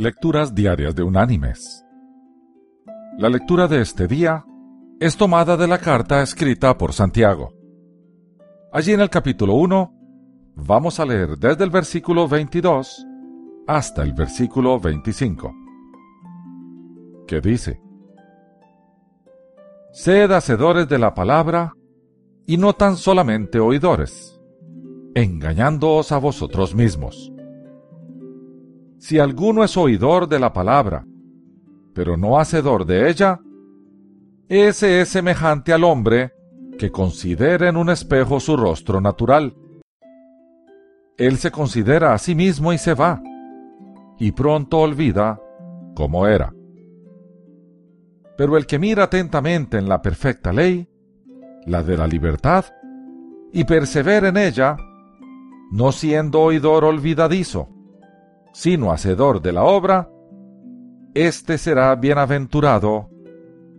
Lecturas Diarias de Unánimes. La lectura de este día es tomada de la carta escrita por Santiago. Allí en el capítulo 1 vamos a leer desde el versículo 22 hasta el versículo 25, que dice, Sed hacedores de la palabra y no tan solamente oidores, engañándoos a vosotros mismos. Si alguno es oidor de la palabra, pero no hacedor de ella, ese es semejante al hombre que considera en un espejo su rostro natural. Él se considera a sí mismo y se va, y pronto olvida cómo era. Pero el que mira atentamente en la perfecta ley, la de la libertad, y persevera en ella, no siendo oidor olvidadizo, sino hacedor de la obra, éste será bienaventurado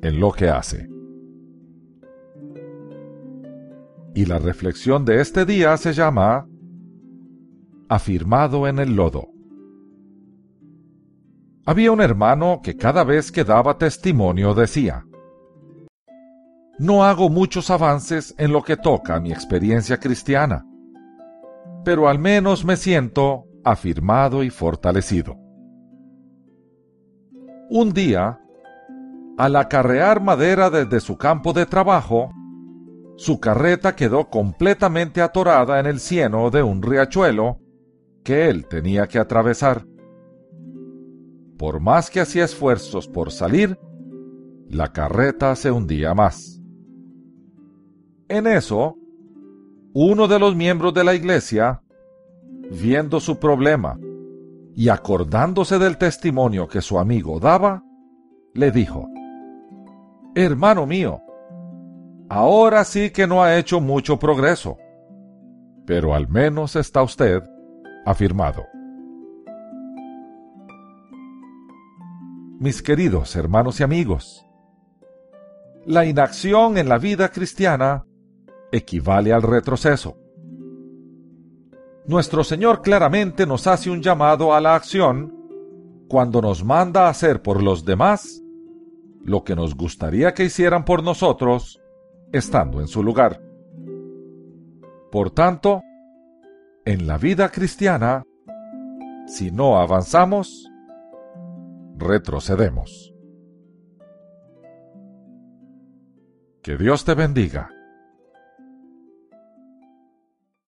en lo que hace. Y la reflexión de este día se llama Afirmado en el lodo. Había un hermano que cada vez que daba testimonio decía, No hago muchos avances en lo que toca a mi experiencia cristiana, pero al menos me siento afirmado y fortalecido. Un día, al acarrear madera desde su campo de trabajo, su carreta quedó completamente atorada en el cieno de un riachuelo que él tenía que atravesar. Por más que hacía esfuerzos por salir, la carreta se hundía más. En eso, uno de los miembros de la iglesia viendo su problema y acordándose del testimonio que su amigo daba, le dijo, Hermano mío, ahora sí que no ha hecho mucho progreso, pero al menos está usted afirmado. Mis queridos hermanos y amigos, la inacción en la vida cristiana equivale al retroceso nuestro Señor claramente nos hace un llamado a la acción cuando nos manda a hacer por los demás lo que nos gustaría que hicieran por nosotros estando en su lugar. Por tanto, en la vida cristiana, si no avanzamos, retrocedemos. Que Dios te bendiga.